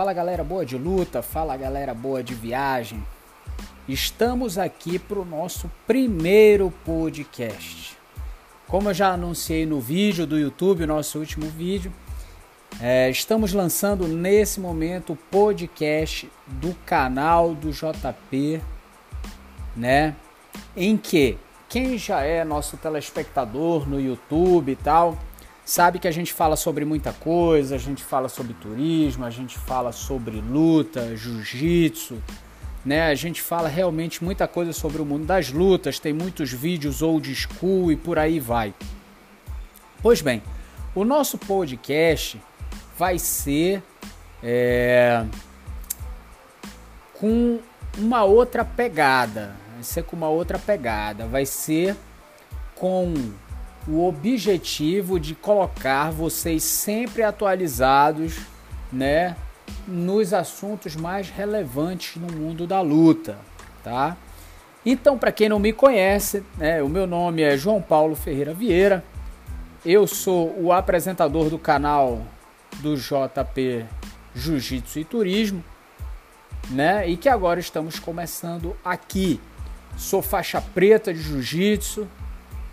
fala galera boa de luta, fala galera boa de viagem. Estamos aqui para o nosso primeiro podcast. Como eu já anunciei no vídeo do YouTube, nosso último vídeo, é, estamos lançando nesse momento o podcast do canal do JP, né? Em que quem já é nosso telespectador no YouTube e tal, sabe que a gente fala sobre muita coisa, a gente fala sobre turismo, a gente fala sobre luta, jiu-jitsu, né? A gente fala realmente muita coisa sobre o mundo das lutas, tem muitos vídeos old school e por aí vai. Pois bem, o nosso podcast vai ser é, com uma outra pegada. Vai ser com uma outra pegada. Vai ser com o objetivo de colocar vocês sempre atualizados, né, nos assuntos mais relevantes no mundo da luta, tá? Então, para quem não me conhece, né, o meu nome é João Paulo Ferreira Vieira. Eu sou o apresentador do canal do JP Jiu-Jitsu e Turismo, né? E que agora estamos começando aqui. Sou faixa preta de Jiu-Jitsu,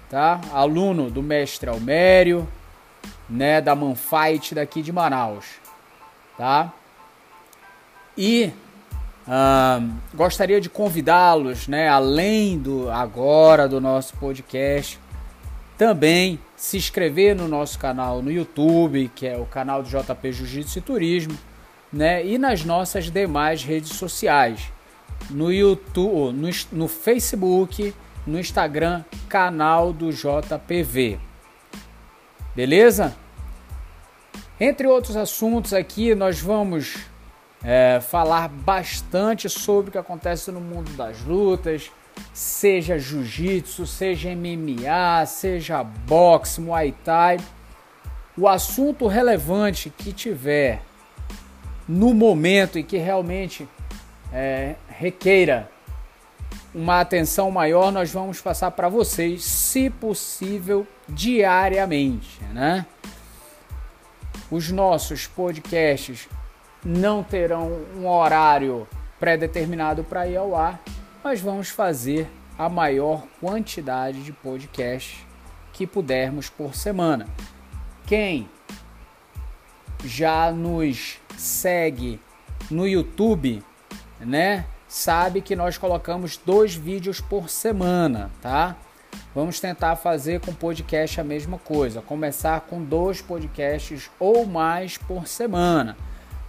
tá? Aluno do mestre Almério, né, da Manfight daqui de Manaus, tá? E gostaria de convidá-los, né, além do agora do nosso podcast, também se inscrever no nosso canal no YouTube, que é o canal do JP Jiu-Jitsu e Turismo, né? E nas nossas demais redes sociais, no YouTube, no, no Facebook, no Instagram, canal do JPV. Beleza? Entre outros assuntos aqui, nós vamos é, falar bastante sobre o que acontece no mundo das lutas, seja jiu-jitsu, seja MMA, seja boxe, muay thai. O assunto relevante que tiver no momento e que realmente é, requeira uma atenção maior, nós vamos passar para vocês, se possível, diariamente, né? Os nossos podcasts não terão um horário pré-determinado para ir ao ar, nós vamos fazer a maior quantidade de podcasts que pudermos por semana. Quem já nos segue no YouTube, né, sabe que nós colocamos dois vídeos por semana, tá? Vamos tentar fazer com podcast a mesma coisa, começar com dois podcasts ou mais por semana.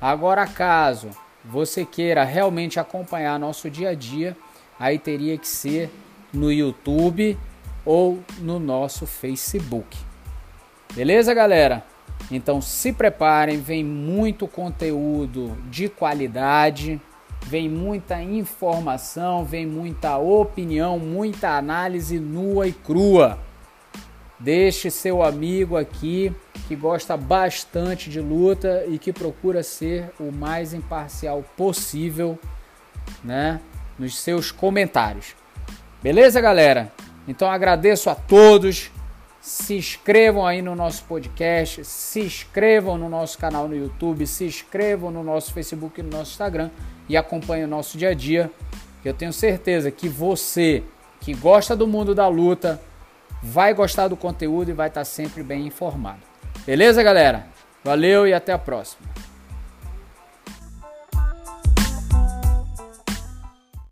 Agora, caso você queira realmente acompanhar nosso dia a dia, aí teria que ser no YouTube ou no nosso Facebook. Beleza, galera? Então se preparem, vem muito conteúdo de qualidade, vem muita informação, vem muita opinião, muita análise nua e crua. Deixe seu amigo aqui que gosta bastante de luta e que procura ser o mais imparcial possível, né? nos seus comentários. Beleza, galera? Então agradeço a todos. Se inscrevam aí no nosso podcast, se inscrevam no nosso canal no YouTube, se inscrevam no nosso Facebook e no nosso Instagram e acompanhem o nosso dia a dia. Eu tenho certeza que você que gosta do mundo da luta vai gostar do conteúdo e vai estar sempre bem informado. Beleza, galera? Valeu e até a próxima.